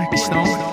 Questão.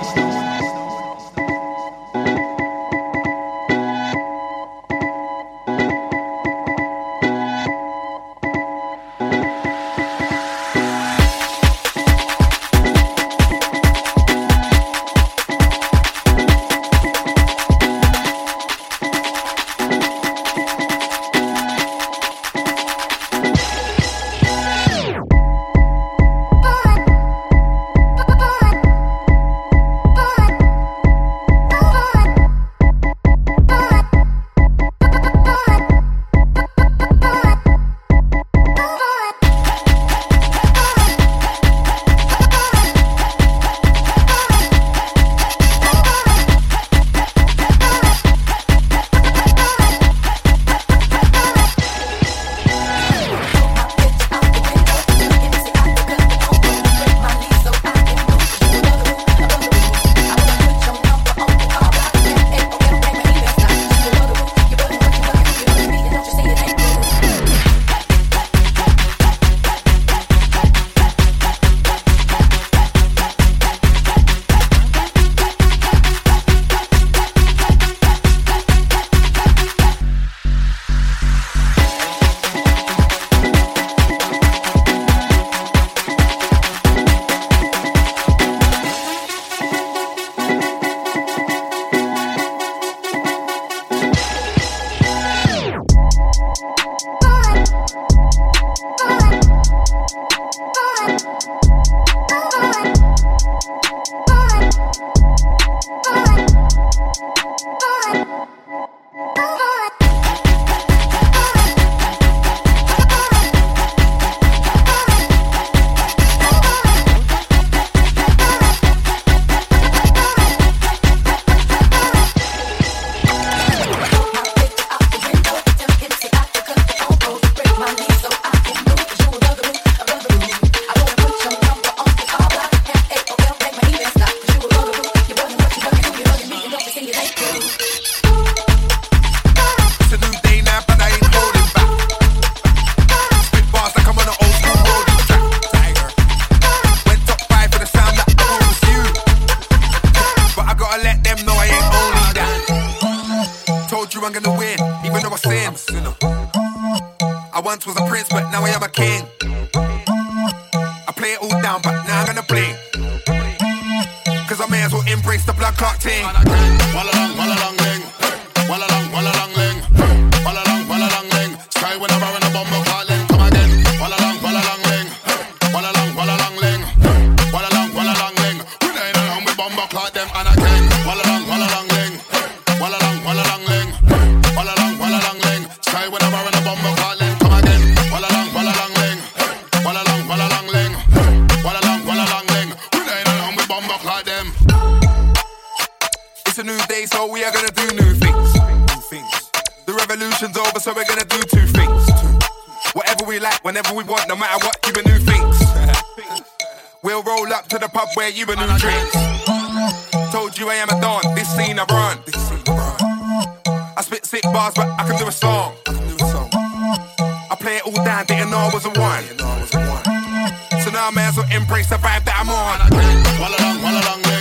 A new day, so we are gonna do new things. The revolution's over, so we're gonna do two things. Whatever we like, whenever we want, no matter what, you new things. We'll roll up to the pub where you a new drinks. Told you I am a don, this scene I run. I spit sick bars, but I can do a song. I play it all down, didn't know I was a one. So now I may as well embrace the vibe that I'm on. Wallalong, wallalong, ling. Wallalong,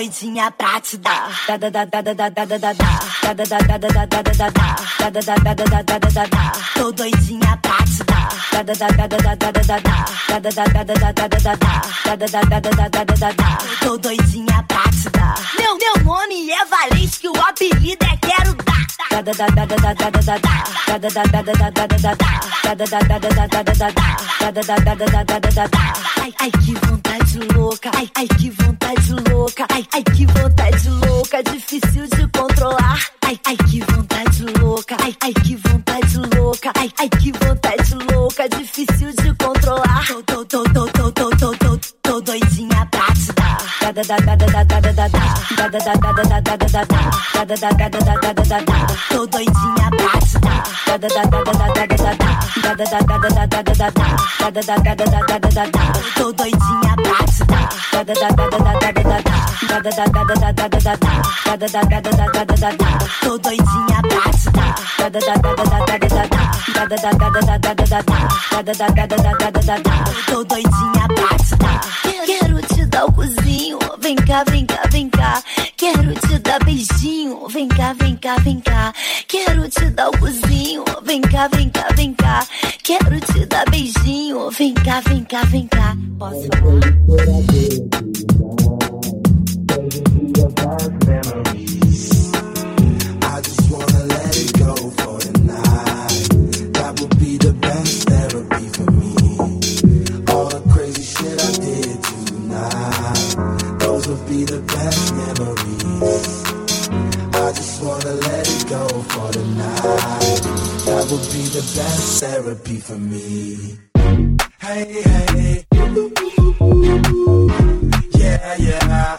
doidinha pra te dar. Tô doidinha pra te da Tô doidinha pra te dar. Meu, meu nome é Valente, que o apelido é Quero Dar ai, ai, que vontade louca, ai, ai, que vontade louca, ai, ai, que vontade louca, difícil de controlar, ai, ai, que vontade louca, ai, ai, que vontade louca, ai, ai, que vontade louca, difícil de controlar. Tô, tô, tô, tô, tô. Da cada da tada da ta, da da cada da tada da ta, da da cada da tada da ta, toda idinha bate da da bate da da bate da da bate te dar. Quero te dar o cozinho, vem cá, vem cá, vem cá. Quero te dar beijinho, vem cá, vem cá, vem cá. Quero te dar o cozinho, vem cá, vem cá, vem cá. Quero te dar beijinho, vem cá, vem cá, vem cá. Posso falar? Would be the best memories. I just wanna let it go for the night. That would be the best therapy for me. Hey, hey. Yeah, yeah.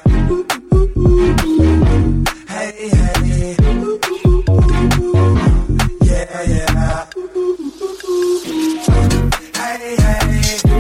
Hey, hey. Yeah, yeah. Hey, hey.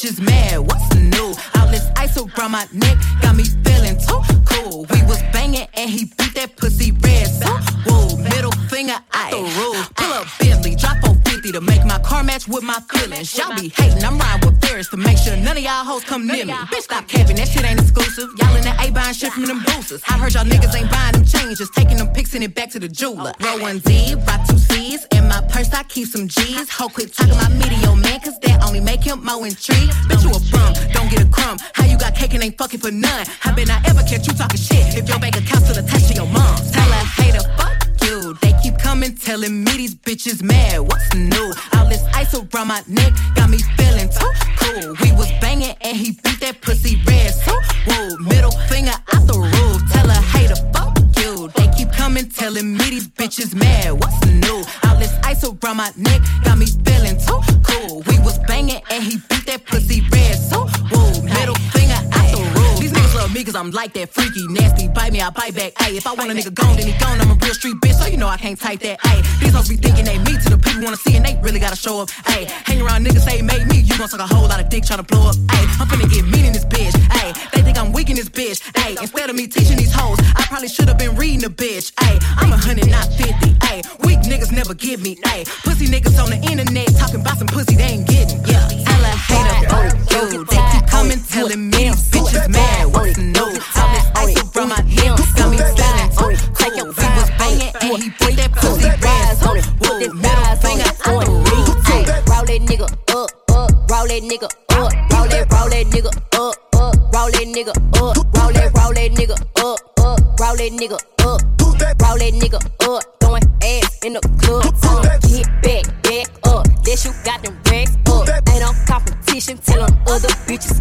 Bitches mad. What's the new? All this ice around my neck got me feeling too cool. We was banging and he beat that pussy red. So, whoa, middle finger out the roof. Pull up Bentley, drop 450 to make my car match with my feelings. Y'all be hating, I'm riding with Ferris to make sure none of y'all hoes come near me. Bitch, stop capping, that shit ain't exclusive. Y'all in the A buying shit from them boosters. I heard y'all niggas ain't buying them changes, Just taking them pics and it back to the jeweler. Roll one Z, rock two C's. In my purse, I keep some G's. Ho, quit talking my media, man, cause that only make him more intrigued. Bitch, you a bum, don't get a crumb. How you got cake and ain't fucking for none? How been I ever catch you talking shit if your bank account's still attached to your mom? Tell her hater, fuck you. They keep coming, telling me these bitches mad. What's new? All this ice around my neck got me feeling too cool. We was banging and he beat that pussy red. So, whoa, middle finger out the roof. Tell her hater, fuck you. They keep coming, telling me these bitches mad. What's new? All this ice around my neck got me feeling too cool. We was banging and he beat that pussy red. So, whoa, middle love me cause I'm like that freaky, nasty. Bite me, I bite back. Ayy, if I want a nigga gone, then he gone. I'm a real street bitch, so you know I can't type that. Ayy, these hoes be thinking they me to the people wanna see and they really gotta show up. Ayy, hang around niggas say made me, you gon' suck a whole lot of dick tryna blow up. Ayy, I'm finna get mean in this bitch. Ayy, they think I'm weak in this bitch. Ayy, instead of me teaching these hoes, I probably should've been reading a bitch. Ayy, I'm a hundred, not fifty. Ayy, weak niggas never give me. Ayy, pussy niggas on the internet talking about some pussy they ain't getting. Yeah, hater, oh, you. They keep coming, telling me these bitches mad. What's new? All this ice around my neck got me feeling too cool. We was banging and he put that pussy red. So, whoa, middle finger the roof. Ayy, Roll that nigga up, up, roll that nigga up, roll that, roll that nigga up, up, roll that nigga up, roll that, roll that nigga up, up, roll that nigga up, roll that nigga up,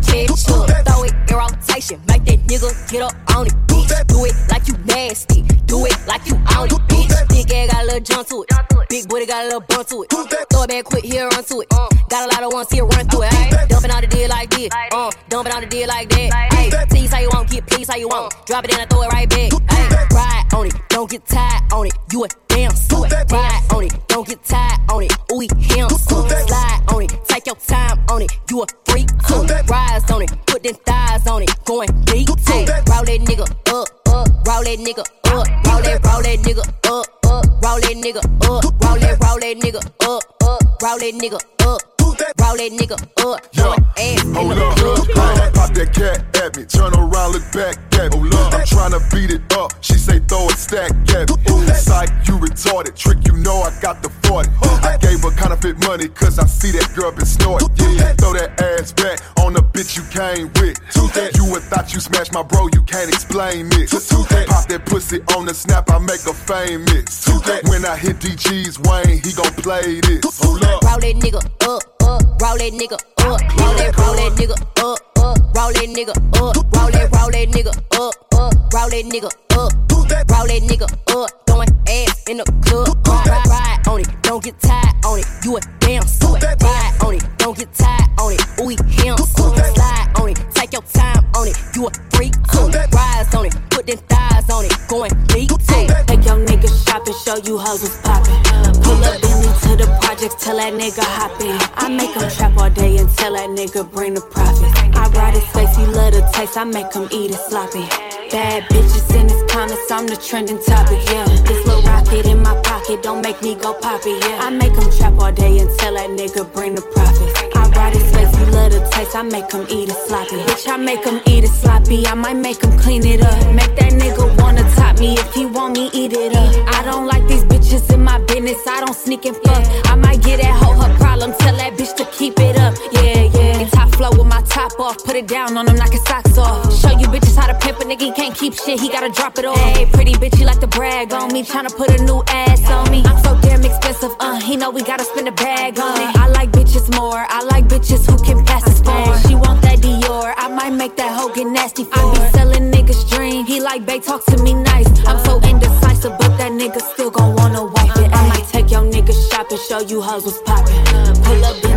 bitches catch up. Throw it in rotation, make that nigga get up on it, bitch. Do it like you nasty, do it like you on it, bitch. Big ass got a little jump to it, big booty got a little bump to it. Throw it back quick, here run to it. Got a lot of ones here run through it. Ay. Dumping on the deal like this, uh, dumping on the deal like that. Hey, tease how you want, get please how you want. Drop it in and throw it right back. Ay, ride on it, don't get tired on it. You a damn suit. Ride on it, don't get tired on it. Ooh, he him Slide on it, take your time on it. You a them thighs on it. Going deep. Roll that nigga up, up. Roll that nigga up. Roll that, roll that nigga up, up. Roll that nigga up. Roll that, roll that nigga up, up. Roll that nigga up. Roll that nigga up. Throwing ass hold up. Pop, that cat at me. Turn around, look back at me. I'm tryna beat it up. She say throw a stack at me. Psych, you retarded. Trick, you know I got the 40. I counterfeit money cause I see that girl been snorting. Yeah, throw that ass back on the bitch you came with. You would thought you smashed my bro, you can't explain this. Pop that pussy on the snap, I make her famous. When I hit DG's Wayne, he gon' play this. Hold up. Roll that nigga up, up. Roll that nigga up. Roll that, roll that nigga up, up. Roll that that nigga up, roll that, roll that nigga up, up, roll that nigga up, roll that nigga up, throwing ass in the club, ride, ride on it, don't get tired on it, you a damn suit, ride on it, don't get tired on it, ooh, him, slide on it, take your time on it, you a freak too, rise on it, put them thighs on it, going deep too. Take your nigga shopping, show you hoes was poppin'. Pull up Bentley to the project, tell that nigga hop in. I make him trap all day and tell that nigga bring the profit. I ride his face, he love the taste, I make him eat it sloppy. Bad bitches in his comments, I'm the trending topic, yeah. This little rocket in my pocket, don't make me go poppy, yeah. I make him trap all day and tell that nigga bring the profit. I ride his face, he love the taste, I make him eat it sloppy. Bitch, I make him eat it sloppy, I might make him clean it up. Make that nigga wanna top me if he want me, eat it up. I don't like these bitches in my business, I don't sneak and fuck. I might get that hoe her problem, tell that bitch to keep it up. Yeah, yeah. Top flow with my top off, put it down on him, knock his socks off. Show you bitches how to pimp a nigga, he can't keep shit, he gotta drop it off. Hey, pretty bitch, he like to brag on me, tryna put a new ass on me. I'm so damn expensive, uh, he know we gotta spend a bag on it. I like bitches more, I like bitches who can pass the phone. She want that Dior, I might make that hoe get nasty for I be selling niggas dream, he like babe, talk to me nice. I'm so indecisive, but that nigga still gon' wanna wife it. I might take your nigga shopping, show you hoes was poppin'. Pull up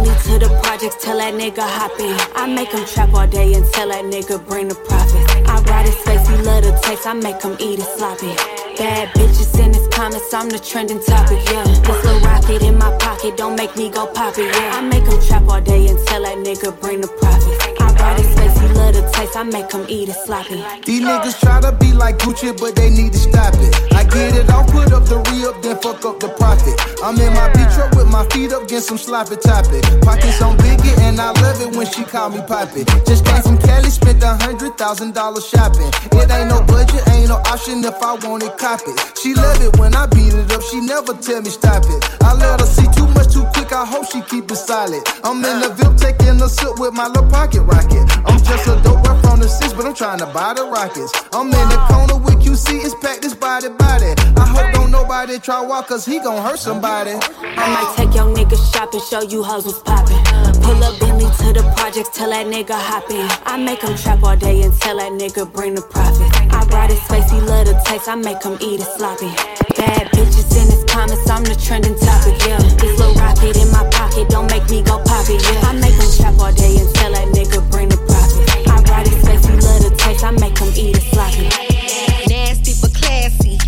the projects, tell that nigga hop in. I make him trap all day and tell that nigga bring the profit. I ride his face, he love the taste, I make him eat it sloppy. Bad bitches in his comments, I'm the trending topic, yeah. This little rocket in my pocket, don't make me go poppy, yeah. I make him trap all day and tell that nigga bring the profit. Love the taste, I make eat it sloppy. These niggas try to be like Gucci, but they need to stop it. I get it, I'll put up the re up, then fuck up the profit. I'm in my beat truck with my feet up, get some sloppy topic. Pockets on biggie, and I love it when she call me poppy. Just came from Cali, spent a hundred thousand dollars shopping. It ain't no budget, ain't no option if I want it, cop it. She love it when I beat it up, she never tell me stop it. I let her see too much too quick, I hope she keep it solid. I'm in the VIP taking a sip with my little pocket rocket. I'm just a dope rap from the six, but I'm trying to buy the rockets. I'm in the corner with QC, it's packed, this body, body. I hope don't nobody try walk, cause he gon' hurt somebody. I might take your nigga shopping, show you hoes what's poppin'. Pull up Bentley to the project, tell that nigga hop in. I make him trap all day and tell that nigga bring the profit. I ride his face, he love taste, I make him eat it sloppy. Bad bitches in his comments, I'm the trending topic, yeah. This little rocket in my pocket, don't make me go poppy, yeah. I make him trap all day and tell that nigga bring the profit. I make him eat it sloppy. Nasty but classy.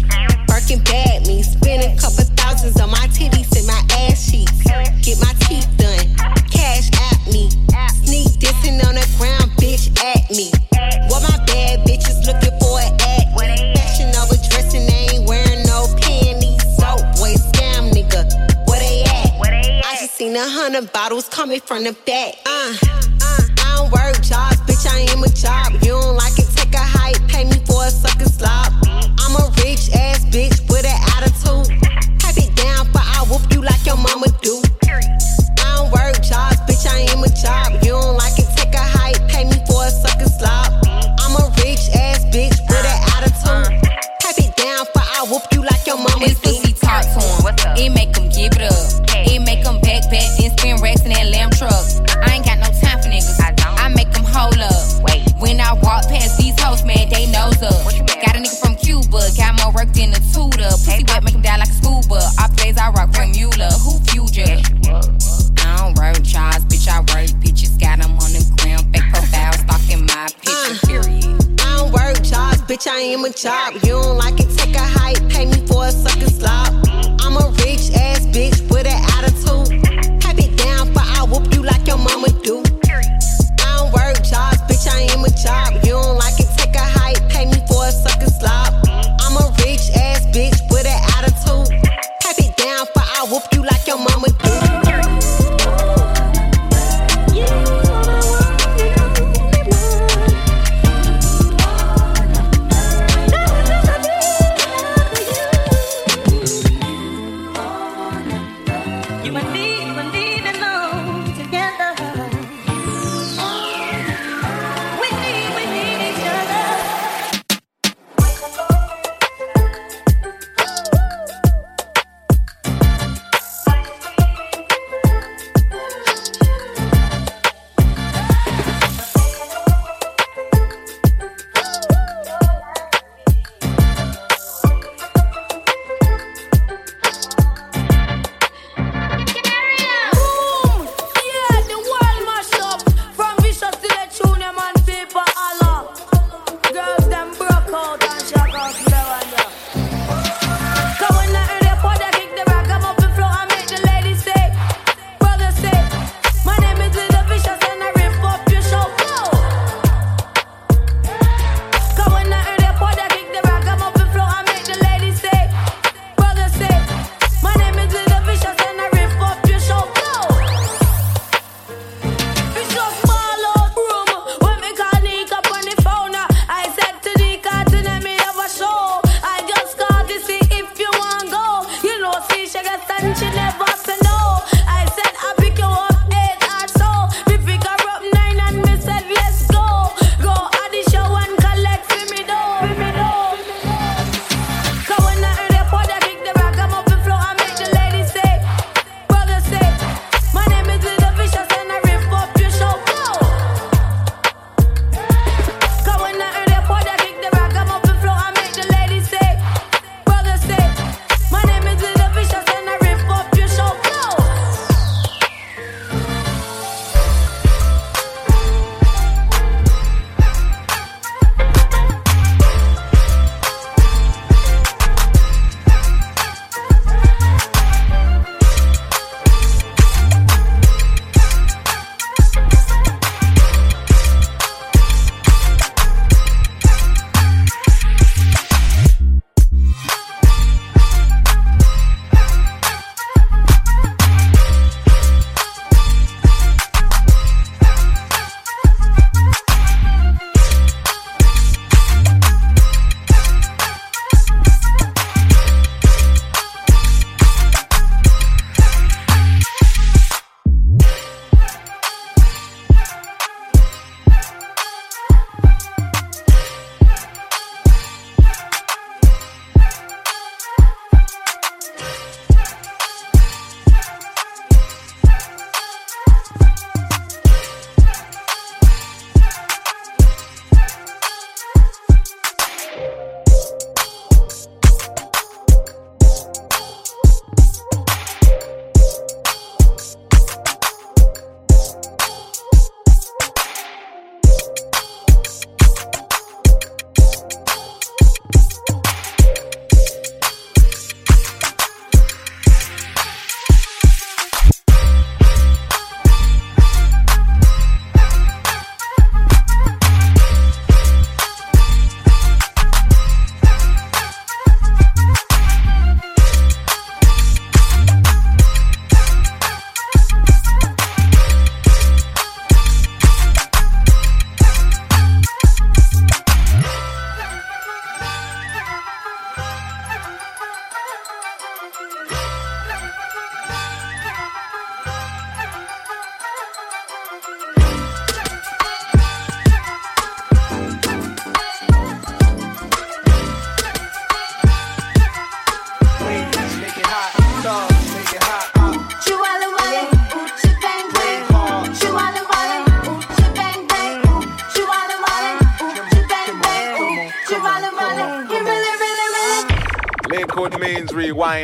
Birkin bad me. Spending couple thousands on my titties and my ass cheeks. Get my teeth done. Cash at me. Sneak dissing on the ground, bitch at me. What my bad bitches looking for at me. Fashion over dressing, they ain't wearing no panties. So boy, scam nigga. Where they at? I just seen a hundred bottles coming from the back. Uh, uh, I don't work jobs, bitch. I am a job. You don't like it, a me am a job. You don't like it, take a hike,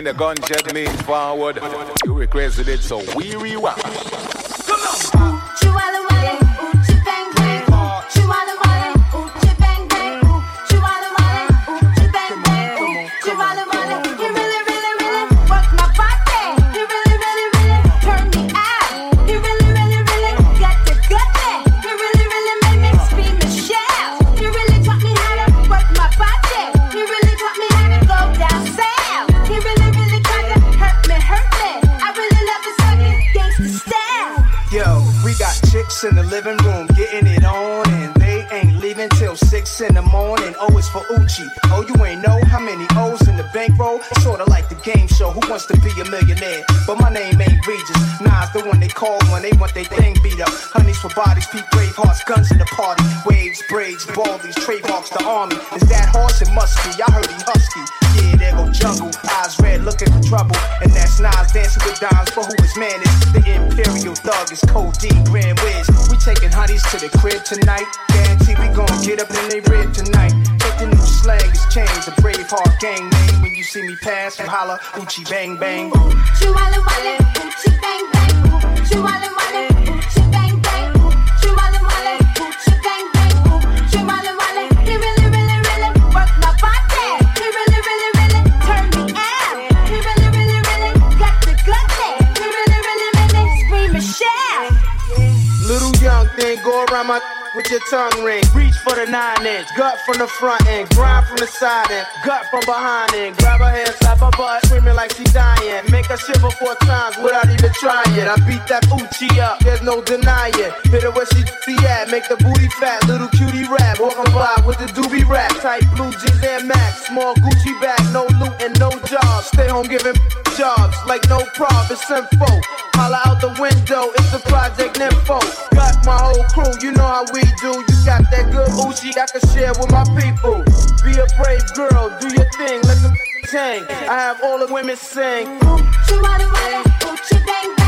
rewind, a gunshot means forward. You requested it, so we rewind. Heart gang name. When you see me pass, you holla, Uchi bang bang. Little with your tongue ring. Reach for the nine inch, gut from the front end, grind from the side end, gut from behind end. Grab her hand, slap her butt, screaming like she dying. Make her shiver four times without even trying. I beat that Uchi up, there's no denying. Hit her where she be at, make the booty fat, little cutie rap. Walking by with the doobie rap, tight blue jeans and max, small Gucci bag, no loot and no job. Stay home giving jobs like no prob, it's info. Holla out the window, it's the project nympho. Got my whole crew, you know how we do. You got that good Uchi I can share with my people. Be a brave girl, do your thing, let them ting. I have all the women sing. That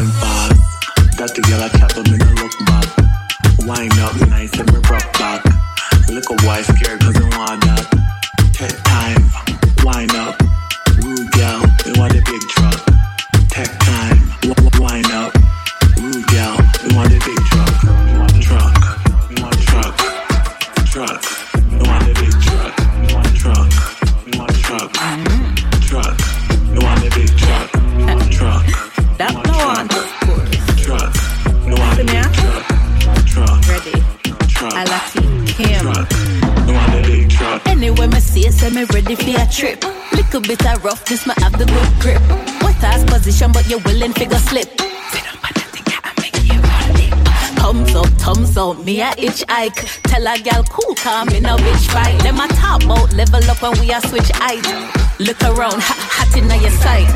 run fast. That the girl I chat but me look back. Wind up nice and me rock back. Little boy scared cause me a itch hike. Tell a gal cool, calm in a bitch fight. Let my top out, level up when we a switch height. Look around, hot, hot in your sight.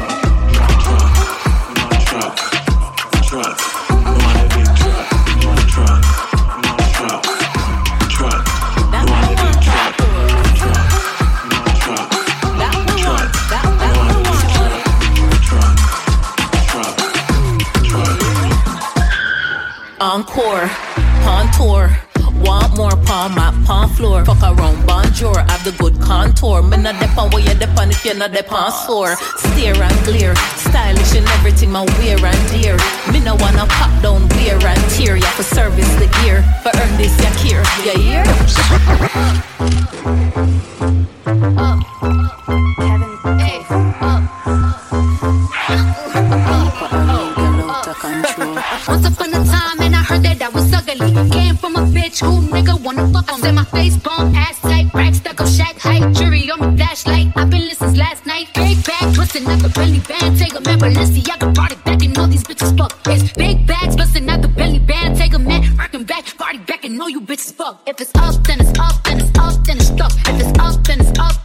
Encore, tour. Want more palm map, palm floor. Fuck around, bonjour, have the good contour. Me not dep on where you dep on if you're not dep on floor. Stare and glare, stylish and everything, my wear and dear. Me no wanna pop down, wear and tear. Ya for service the gear, for earn this ya care. Ya hear? On. Said my face bomb, ass tight, rack stuck up, shack height, jury on me flashlight. I've been listening last night. Big bag, twisting up a belly band. Take a man, Balenciaga, it back, and all these bitches fuck. It's big bags, busting out the belly band. Take a man, rocking back, party back, and all you bitches fuck. If it's up, then it's up, then it's up, then it's stuck. If it's up, then it's up,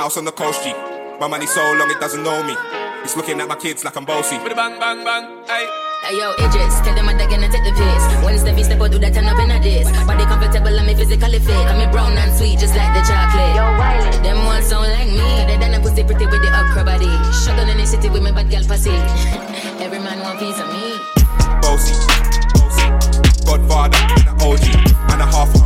house on the coast G. My money so long it doesn't know me. It's looking at my kids like I'm bossy. Bang bang bang, hey. Hey yo, Idris, tell them I'm gonna take the piss. When it's Steffi step out, do that turn up in a this. Body comfortable and me physically fit. I'm brown and sweet, just like the chocolate. Yo, Wiley. Them ones sound like me. They done a pussy pretty with the upper body. Struggle in the city with me bad girl pussy. Every man want piece of me. Bossy, bossy. Godfather, man a OG. Man a half